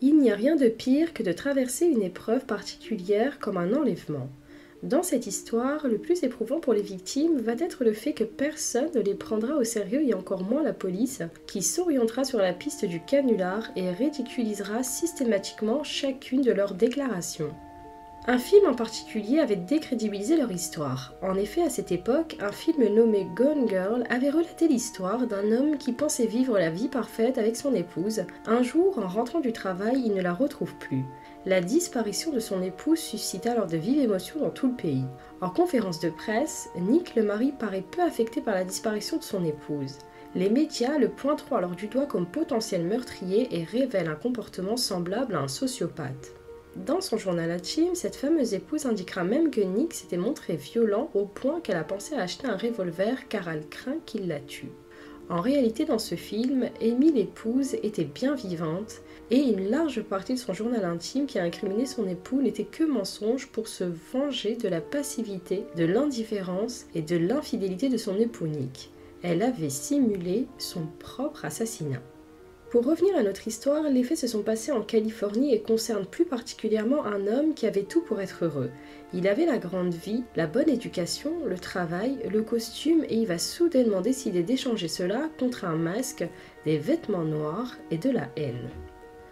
Il n'y a rien de pire que de traverser une épreuve particulière comme un enlèvement. Dans cette histoire, le plus éprouvant pour les victimes va être le fait que personne ne les prendra au sérieux et encore moins la police, qui s'orientera sur la piste du canular et ridiculisera systématiquement chacune de leurs déclarations. Un film en particulier avait décrédibilisé leur histoire. En effet, à cette époque, un film nommé Gone Girl avait relaté l'histoire d'un homme qui pensait vivre la vie parfaite avec son épouse. Un jour, en rentrant du travail, il ne la retrouve plus. La disparition de son épouse suscita alors de vives émotions dans tout le pays. En conférence de presse, Nick le mari paraît peu affecté par la disparition de son épouse. Les médias le pointeront alors du doigt comme potentiel meurtrier et révèlent un comportement semblable à un sociopathe. Dans son journal intime, cette fameuse épouse indiquera même que Nick s'était montré violent au point qu'elle a pensé à acheter un revolver car elle craint qu'il la tue. En réalité, dans ce film, Amy l'épouse était bien vivante et une large partie de son journal intime qui a incriminé son époux n'était que mensonge pour se venger de la passivité, de l'indifférence et de l'infidélité de son époux Nick. Elle avait simulé son propre assassinat. Pour revenir à notre histoire, les faits se sont passés en Californie et concernent plus particulièrement un homme qui avait tout pour être heureux. Il avait la grande vie, la bonne éducation, le travail, le costume et il va soudainement décider d'échanger cela contre un masque, des vêtements noirs et de la haine.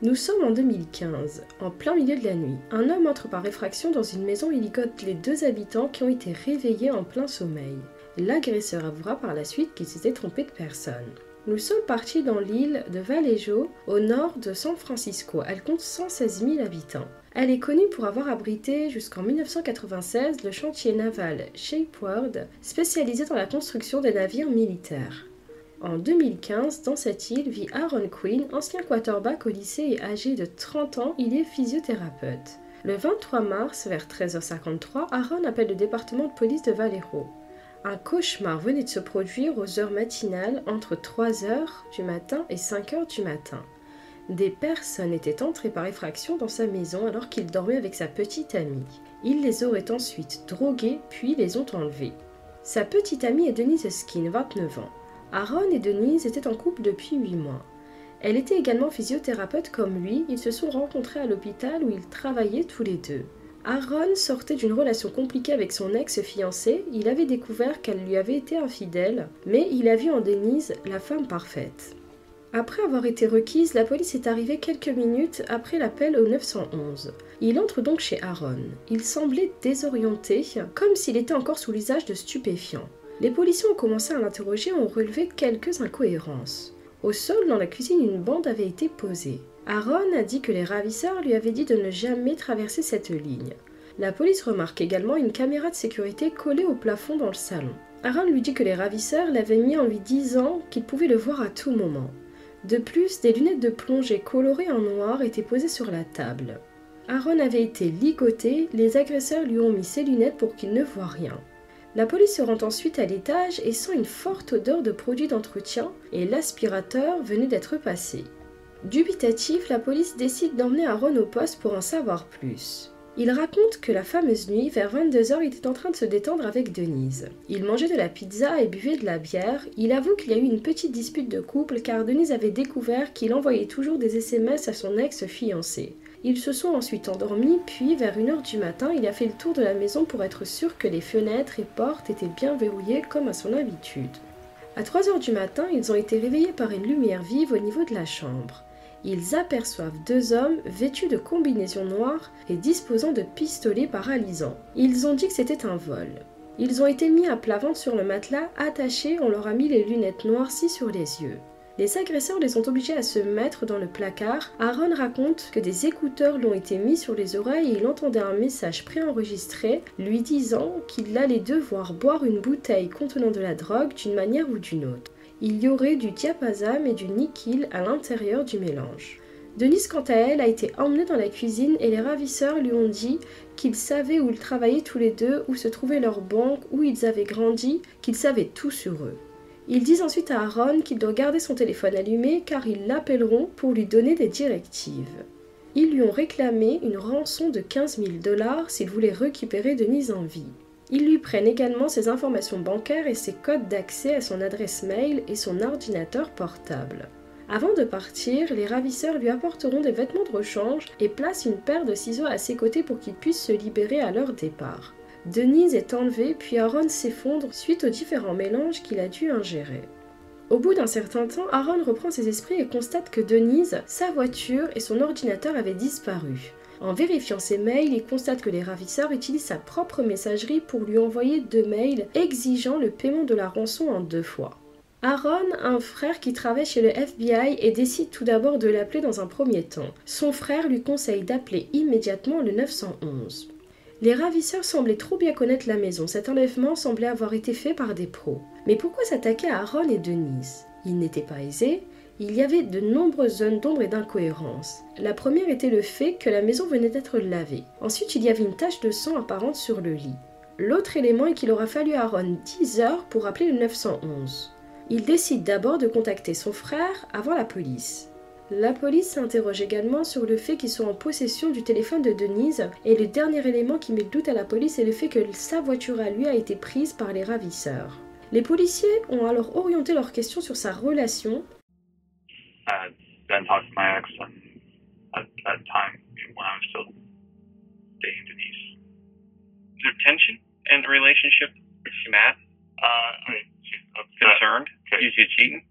Nous sommes en 2015, en plein milieu de la nuit. Un homme entre par effraction dans une maison et ligote les deux habitants qui ont été réveillés en plein sommeil. L'agresseur avouera par la suite qu'il s'était trompé de personne. Nous sommes partis dans l'île de Vallejo, au nord de San Francisco. Elle compte 116 000 habitants. Elle est connue pour avoir abrité jusqu'en 1996 le chantier naval Shapeward, spécialisé dans la construction des navires militaires. En 2015, dans cette île vit Aaron Quinn, ancien quarterback au lycée et âgé de 30 ans, il est physiothérapeute. Le 23 mars, vers 13h53, Aaron appelle le département de police de Vallejo. Un cauchemar venait de se produire aux heures matinales entre 3h du matin et 5h du matin. Des personnes étaient entrées par effraction dans sa maison alors qu'il dormait avec sa petite amie. Il les aurait ensuite droguées puis les ont enlevées. Sa petite amie est Denise Skin, 29 ans. Aaron et Denise étaient en couple depuis 8 mois. Elle était également physiothérapeute comme lui, ils se sont rencontrés à l'hôpital où ils travaillaient tous les deux. Aaron sortait d'une relation compliquée avec son ex-fiancée, il avait découvert qu'elle lui avait été infidèle, mais il a vu en Denise la femme parfaite. Après avoir été requise, la police est arrivée quelques minutes après l'appel au 911. Il entre donc chez Aaron. Il semblait désorienté, comme s'il était encore sous l'usage de stupéfiants. Les policiers ont commencé à l'interroger et ont relevé quelques incohérences. Au sol, dans la cuisine, une bande avait été posée. Aaron a dit que les ravisseurs lui avaient dit de ne jamais traverser cette ligne. La police remarque également une caméra de sécurité collée au plafond dans le salon. Aaron lui dit que les ravisseurs l'avaient mis en lui disant qu'il pouvait le voir à tout moment. De plus, des lunettes de plongée colorées en noir étaient posées sur la table. Aaron avait été ligoté, les agresseurs lui ont mis ses lunettes pour qu'il ne voit rien. La police se rend ensuite à l'étage et sent une forte odeur de produits d'entretien et l'aspirateur venait d'être passé. Dubitatif, la police décide d'emmener Aaron au poste pour en savoir plus. Il raconte que la fameuse nuit, vers 22h, il était en train de se détendre avec Denise. Il mangeait de la pizza et buvait de la bière. Il avoue qu'il y a eu une petite dispute de couple car Denise avait découvert qu'il envoyait toujours des SMS à son ex-fiancé. Ils se sont ensuite endormis, puis vers 1h du matin, il a fait le tour de la maison pour être sûr que les fenêtres et portes étaient bien verrouillées comme à son habitude. À 3h du matin, ils ont été réveillés par une lumière vive au niveau de la chambre ils aperçoivent deux hommes vêtus de combinaisons noires et disposant de pistolets paralysants. Ils ont dit que c'était un vol. Ils ont été mis à plat ventre sur le matelas, attachés, on leur a mis les lunettes noircies sur les yeux. Les agresseurs les ont obligés à se mettre dans le placard. Aaron raconte que des écouteurs l'ont été mis sur les oreilles et il entendait un message préenregistré lui disant qu'il allait devoir boire une bouteille contenant de la drogue d'une manière ou d'une autre il y aurait du diapasam et du nikil à l'intérieur du mélange. Denise, quant à elle, a été emmenée dans la cuisine et les ravisseurs lui ont dit qu'ils savaient où ils travaillaient tous les deux, où se trouvait leur banque, où ils avaient grandi, qu'ils savaient tout sur eux. Ils disent ensuite à Aaron qu'il doit garder son téléphone allumé car ils l'appelleront pour lui donner des directives. Ils lui ont réclamé une rançon de 15 000 dollars s'il voulait récupérer Denise en vie. Ils lui prennent également ses informations bancaires et ses codes d'accès à son adresse mail et son ordinateur portable. Avant de partir, les ravisseurs lui apporteront des vêtements de rechange et placent une paire de ciseaux à ses côtés pour qu'il puisse se libérer à leur départ. Denise est enlevée puis Aaron s'effondre suite aux différents mélanges qu'il a dû ingérer. Au bout d'un certain temps, Aaron reprend ses esprits et constate que Denise, sa voiture et son ordinateur avaient disparu. En vérifiant ses mails, il constate que les ravisseurs utilisent sa propre messagerie pour lui envoyer deux mails exigeant le paiement de la rançon en deux fois. Aaron a un frère qui travaille chez le FBI et décide tout d'abord de l'appeler dans un premier temps. Son frère lui conseille d'appeler immédiatement le 911. Les ravisseurs semblaient trop bien connaître la maison. Cet enlèvement semblait avoir été fait par des pros. Mais pourquoi s'attaquer à Aaron et Denise? Il n'était pas aisé. Il y avait de nombreuses zones d'ombre et d'incohérence. La première était le fait que la maison venait d'être lavée. Ensuite, il y avait une tache de sang apparente sur le lit. L'autre élément est qu'il aura fallu à Aaron 10 heures pour appeler le 911. Il décide d'abord de contacter son frère avant la police. La police s'interroge également sur le fait qu'ils sont en possession du téléphone de Denise et le dernier élément qui met le doute à la police est le fait que sa voiture à lui a été prise par les ravisseurs. Les policiers ont alors orienté leurs questions sur sa relation uh. Is she cheating?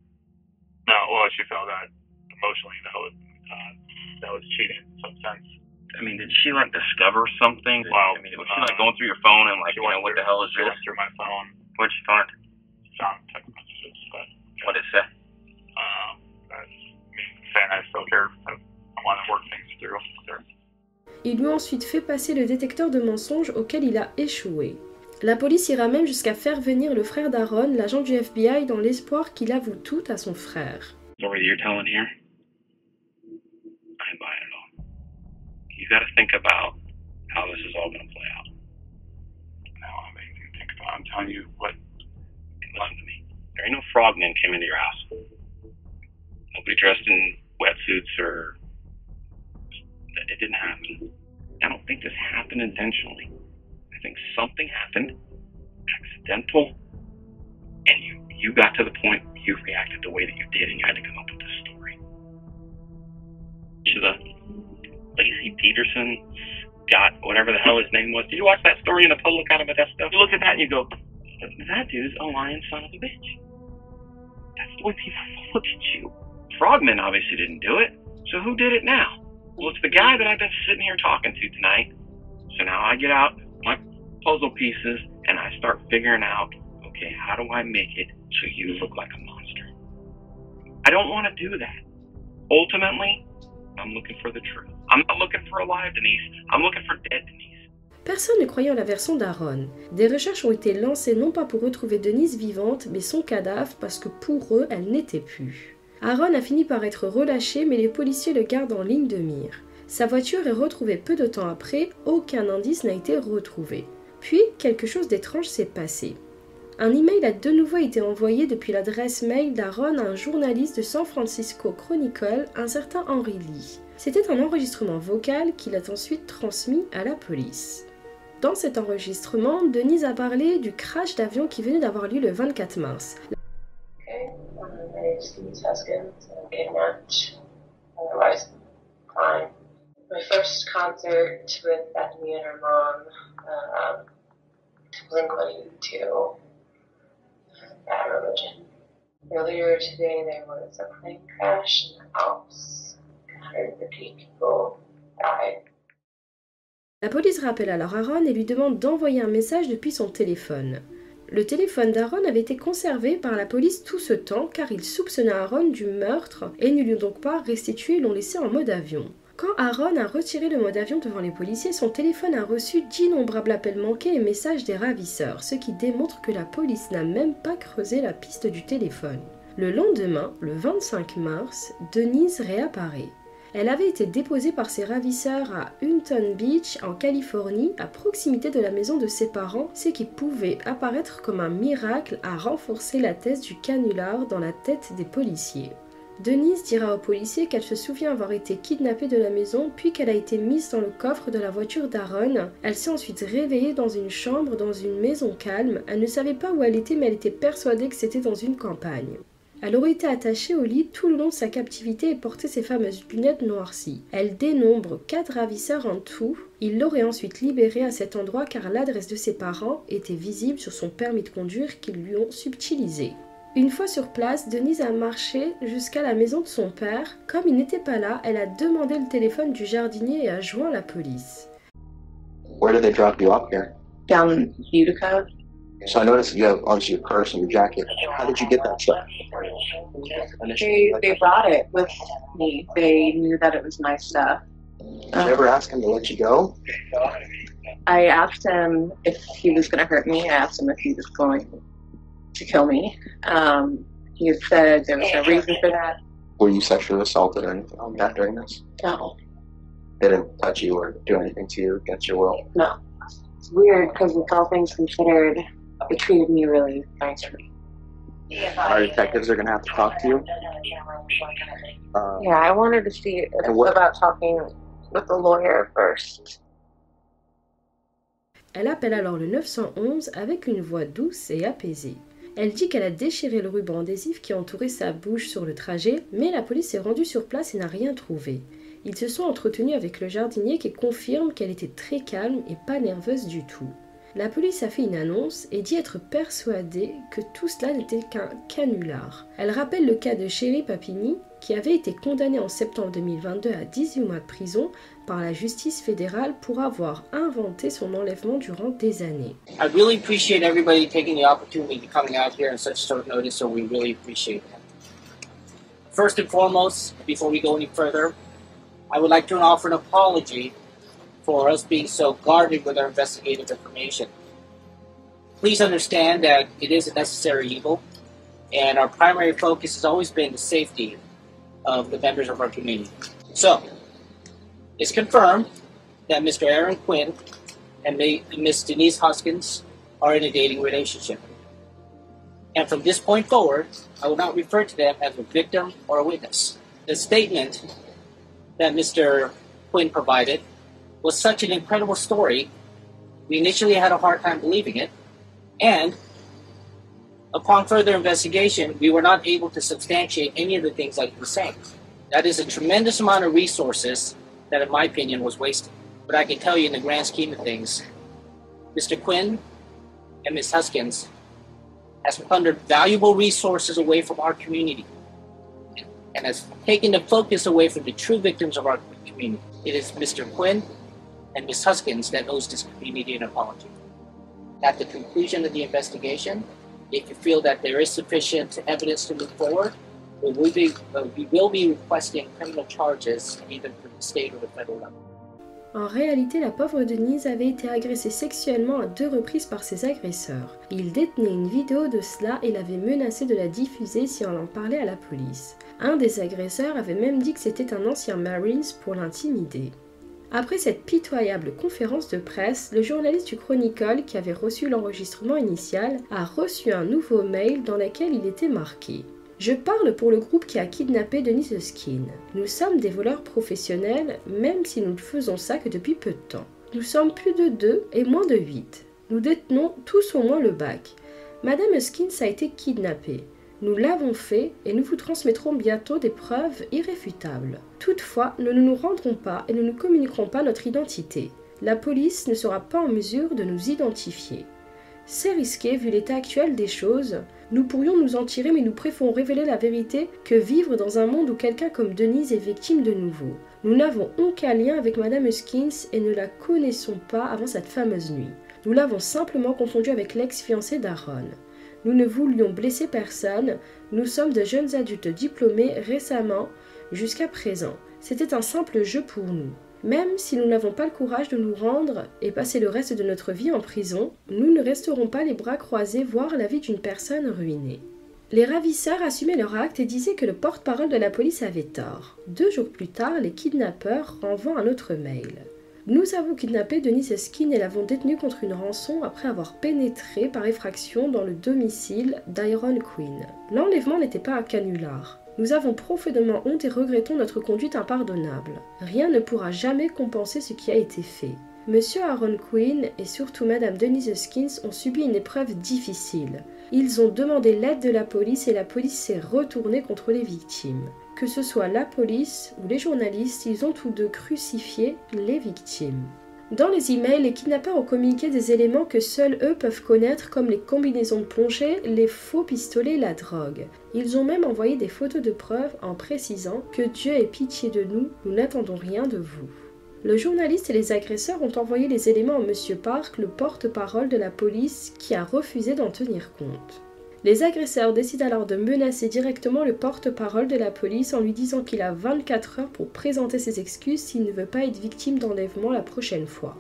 No, well, she felt that emotionally that was uh, that was cheating in some sense. I mean, did she like discover something? Well, I mean, was she like going through your phone and like, she you know, went what the through- hell is She this? went through my phone, What'd she find? found text messages, but What did it say? um, that's me saying I still care. I, I want to work things through. Il lui a ensuite fait passer le détecteur de mensonges auquel il a échoué. La police ira même jusqu'à faire venir le frère d'Aaron, l'agent du FBI, dans l'espoir qu'il avoue tout à son frère. Telling here? You got to think about how this is all going to play out. Now I'm making you think about. I'm telling you what. Listen to me. There ain't no frogmen came into your house. Nobody dressed in wetsuits or. It didn't happen. I don't think this happened intentionally. I think something happened, accidental, and you you got to the point you reacted the way that you did, and you had to come up with this story. To the Lacey Peterson, Scott, whatever the hell his name was. Did you watch that story in the Public out of Modesto? You look at that and you go, that dude's a lying son of a bitch. That's the way people look at you. Frogman obviously didn't do it, so who did it now? Well, it's the guy that I've been sitting here talking to tonight. So now I get out my puzzle pieces and I start figuring out, okay, how do I make it so you look like a monster? I don't want to do that. Ultimately, I'm looking for the truth. I'm not looking for alive Denise. I'm looking for dead Denise. Personne ne croyait en la version d'Aaron. Des recherches ont été lancées non pas pour retrouver Denise vivante, mais son cadavre parce que pour eux, elle n'était plus. Aaron a fini par être relâché, mais les policiers le gardent en ligne de mire. Sa voiture est retrouvée peu de temps après, aucun indice n'a été retrouvé. Puis, quelque chose d'étrange s'est passé. Un email a de nouveau été envoyé depuis l'adresse mail d'Aaron à un journaliste de San Francisco Chronicle, un certain Henry Lee. C'était un enregistrement vocal qu'il a ensuite transmis à la police. Dans cet enregistrement, Denise a parlé du crash d'avion qui venait d'avoir lieu le 24 mars. Religion. Earlier today, there was a plane crash in the Alps. 150 people died. La police rappelle alors Aaron et lui demande d'envoyer un message depuis son téléphone. Le téléphone d'Aaron avait été conservé par la police tout ce temps car ils soupçonnaient Aaron du meurtre et ne lui ont donc pas restitué l'ont laissé en mode avion. Quand Aaron a retiré le mode avion devant les policiers, son téléphone a reçu d'innombrables appels manqués et messages des ravisseurs, ce qui démontre que la police n'a même pas creusé la piste du téléphone. Le lendemain, le 25 mars, Denise réapparaît. Elle avait été déposée par ses ravisseurs à Hunton Beach, en Californie, à proximité de la maison de ses parents, ce qui pouvait apparaître comme un miracle à renforcer la thèse du canular dans la tête des policiers. Denise dira aux policiers qu'elle se souvient avoir été kidnappée de la maison, puis qu'elle a été mise dans le coffre de la voiture d'Aaron. Elle s'est ensuite réveillée dans une chambre dans une maison calme. Elle ne savait pas où elle était, mais elle était persuadée que c'était dans une campagne. Elle aurait été attachée au lit tout le long de sa captivité et porté ses fameuses lunettes noircies. Elle dénombre quatre ravisseurs en tout. Il l'aurait ensuite libérée à cet endroit car l'adresse de ses parents était visible sur son permis de conduire qu'ils lui ont subtilisé. Une fois sur place, Denise a marché jusqu'à la maison de son père. Comme il n'était pas là, elle a demandé le téléphone du jardinier et a joint la police. Where did they drop you up here? Down Utica. So I noticed you have obviously your purse and your jacket. How did you get that stuff? They, they brought it with me. They knew that it was my stuff. Did you ever ask him to let you go? I asked him if he was going to hurt me. I asked him if he was going to kill me. Um, he said there was no reason for that. Were you sexually assaulted or anything like that during this? No, They didn't touch you or do anything to you against your will. no. It's weird because with all things considered, they treated me really nicely. Our detectives are gonna have to talk to you. Uh, Yeah, I wanted to see And what- about talking with the lawyer first. Elle appelle alors le 911 avec une voix douce et apaisée. Elle dit qu'elle a déchiré le ruban adhésif qui entourait sa bouche sur le trajet, mais la police est rendue sur place et n'a rien trouvé. Ils se sont entretenus avec le jardinier qui confirme qu'elle était très calme et pas nerveuse du tout. La police a fait une annonce et dit être persuadée que tout cela n'était qu'un canular. Elle rappelle le cas de Chéri Papini, qui avait été condamné en septembre 2022 à 18 mois de prison par la justice fédérale pour avoir inventé son enlèvement durant des années. I really appreciate everybody taking the opportunity to coming out here on such short notice, so we really appreciate that. First and foremost, before we go any further, I would like to offer an apology for us being so guarded with our investigative information. Please understand that it is a necessary evil, and our primary focus has always been the safety of the members of our community. So, it's confirmed that Mr. Aaron Quinn and Miss Denise Hoskins are in a dating relationship. And from this point forward, I will not refer to them as a victim or a witness. The statement that Mr. Quinn provided was such an incredible story, we initially had a hard time believing it, and upon further investigation, we were not able to substantiate any of the things that he was saying. That is a tremendous amount of resources that, in my opinion, was wasted. But I can tell you, in the grand scheme of things, Mr. Quinn and Ms. Huskins has plundered valuable resources away from our community and has taken the focus away from the true victims of our community. It is Mr. Quinn and Ms. Huskins that owes this community an apology. At the conclusion of the investigation, if you feel that there is sufficient evidence to move forward, we will be, uh, we will be requesting criminal charges either from the state or the federal level. En réalité, la pauvre Denise avait été agressée sexuellement à deux reprises par ses agresseurs. Il détenait une vidéo de cela et l'avait menacé de la diffuser si on en parlait à la police. Un des agresseurs avait même dit que c'était un ancien Marines pour l'intimider. Après cette pitoyable conférence de presse, le journaliste du Chronicle, qui avait reçu l'enregistrement initial, a reçu un nouveau mail dans lequel il était marqué je parle pour le groupe qui a kidnappé Denise Skin. Nous sommes des voleurs professionnels, même si nous ne faisons ça que depuis peu de temps. Nous sommes plus de deux et moins de huit. Nous détenons tous au moins le bac. Madame Skins a été kidnappée. Nous l'avons fait et nous vous transmettrons bientôt des preuves irréfutables. Toutefois, nous ne nous rendrons pas et nous ne communiquerons pas notre identité. La police ne sera pas en mesure de nous identifier. C'est risqué vu l'état actuel des choses. Nous pourrions nous en tirer, mais nous préférons révéler la vérité que vivre dans un monde où quelqu'un comme Denise est victime de nouveau. Nous n'avons aucun lien avec Madame Skins et ne la connaissons pas avant cette fameuse nuit. Nous l'avons simplement confondue avec l'ex-fiancé d'Aaron. Nous ne voulions blesser personne, nous sommes de jeunes adultes diplômés récemment jusqu'à présent. C'était un simple jeu pour nous. Même si nous n'avons pas le courage de nous rendre et passer le reste de notre vie en prison, nous ne resterons pas les bras croisés voir la vie d'une personne ruinée. Les ravisseurs assumaient leur acte et disaient que le porte-parole de la police avait tort. Deux jours plus tard, les kidnappeurs renvoient un autre mail. Nous avons kidnappé Denise Skin et l'avons détenue contre une rançon après avoir pénétré par effraction dans le domicile d'Iron Queen. L'enlèvement n'était pas un canular. Nous avons profondément honte et regrettons notre conduite impardonnable. Rien ne pourra jamais compenser ce qui a été fait. Monsieur Aaron Quinn et surtout Madame Denise Skins ont subi une épreuve difficile. Ils ont demandé l'aide de la police et la police s'est retournée contre les victimes. Que ce soit la police ou les journalistes, ils ont tous deux crucifié les victimes. Dans les emails, les kidnappeurs ont communiqué des éléments que seuls eux peuvent connaître, comme les combinaisons de plongée, les faux pistolets, la drogue. Ils ont même envoyé des photos de preuves en précisant que Dieu ait pitié de nous, nous n'attendons rien de vous. Le journaliste et les agresseurs ont envoyé les éléments à M. Park, le porte-parole de la police, qui a refusé d'en tenir compte. Les agresseurs décident alors de menacer directement le porte-parole de la police en lui disant qu'il a 24 heures pour présenter ses excuses s'il ne veut pas être victime d'enlèvement la prochaine fois.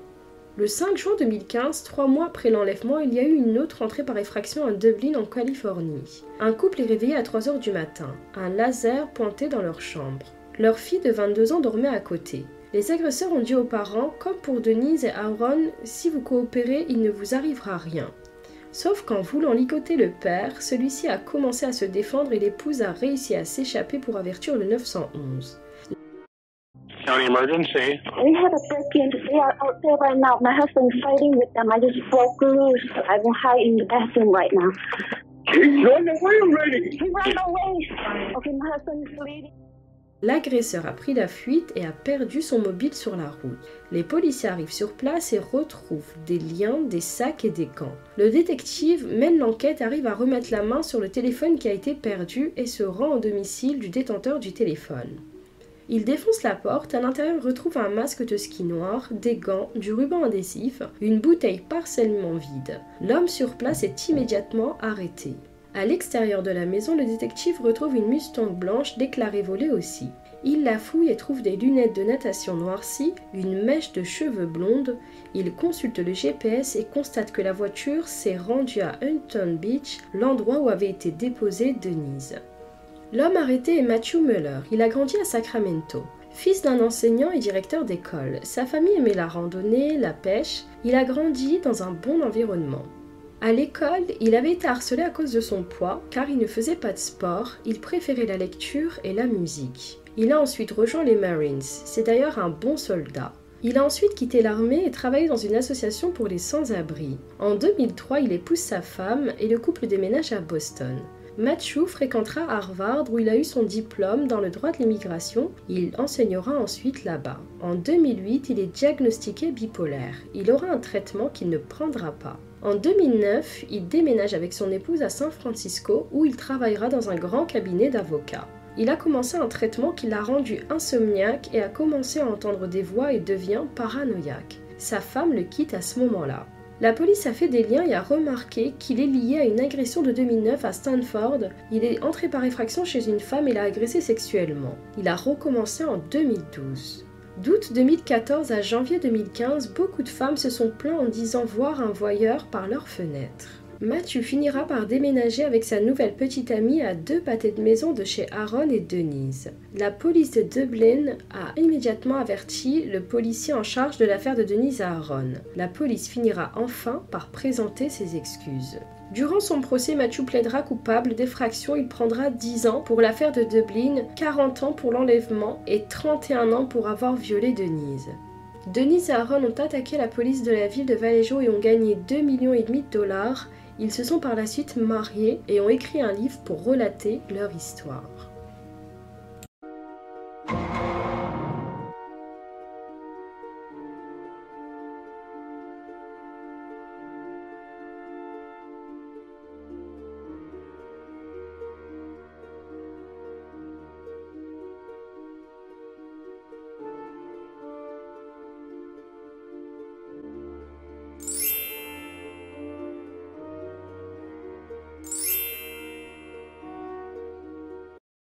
Le 5 juin 2015, trois mois après l'enlèvement, il y a eu une autre entrée par effraction à Dublin en Californie. Un couple est réveillé à 3 heures du matin, un laser pointé dans leur chambre. Leur fille de 22 ans dormait à côté. Les agresseurs ont dit aux parents, comme pour Denise et Aaron, si vous coopérez, il ne vous arrivera rien. Sauf qu'en voulant ligoter le père, celui-ci a commencé à se défendre et l'épouse a réussi à s'échapper pour avertir le 911. County emergency. We had a break-in. They are out there right now. My husband's fighting with them. I just broke loose. I will hide in the bathroom right now. He's running away already. He ran away. Okay, my husband is bleeding. L'agresseur a pris la fuite et a perdu son mobile sur la route. Les policiers arrivent sur place et retrouvent des liens, des sacs et des gants. Le détective mène l'enquête, arrive à remettre la main sur le téléphone qui a été perdu et se rend au domicile du détenteur du téléphone. Il défonce la porte, à l'intérieur retrouve un masque de ski noir, des gants, du ruban adhésif, une bouteille partiellement vide. L'homme sur place est immédiatement arrêté. À l'extérieur de la maison, le détective retrouve une Mustang blanche déclarée volée aussi. Il la fouille et trouve des lunettes de natation noircies, une mèche de cheveux blondes. Il consulte le GPS et constate que la voiture s'est rendue à Huntington Beach, l'endroit où avait été déposée Denise. L'homme arrêté est Matthew Muller. Il a grandi à Sacramento. Fils d'un enseignant et directeur d'école, sa famille aimait la randonnée, la pêche. Il a grandi dans un bon environnement. À l'école, il avait été harcelé à cause de son poids, car il ne faisait pas de sport, il préférait la lecture et la musique. Il a ensuite rejoint les Marines, c'est d'ailleurs un bon soldat. Il a ensuite quitté l'armée et travaillé dans une association pour les sans-abri. En 2003, il épouse sa femme et le couple déménage à Boston. Matthew fréquentera Harvard où il a eu son diplôme dans le droit de l'immigration. Il enseignera ensuite là-bas. En 2008, il est diagnostiqué bipolaire. Il aura un traitement qu'il ne prendra pas. En 2009, il déménage avec son épouse à San Francisco où il travaillera dans un grand cabinet d'avocats. Il a commencé un traitement qui l'a rendu insomniaque et a commencé à entendre des voix et devient paranoïaque. Sa femme le quitte à ce moment-là. La police a fait des liens et a remarqué qu'il est lié à une agression de 2009 à Stanford. Il est entré par effraction chez une femme et l'a agressée sexuellement. Il a recommencé en 2012. D'août 2014 à janvier 2015, beaucoup de femmes se sont plaintes en disant voir un voyeur par leur fenêtre. Matthew finira par déménager avec sa nouvelle petite amie à deux pâtés de maison de chez Aaron et Denise. La police de Dublin a immédiatement averti le policier en charge de l'affaire de Denise à Aaron. La police finira enfin par présenter ses excuses. Durant son procès, Matthew plaidera coupable d'effraction. Il prendra 10 ans pour l'affaire de Dublin, 40 ans pour l'enlèvement et 31 ans pour avoir violé Denise. Denise et Aaron ont attaqué la police de la ville de Vallejo et ont gagné 2 millions de dollars. Ils se sont par la suite mariés et ont écrit un livre pour relater leur histoire.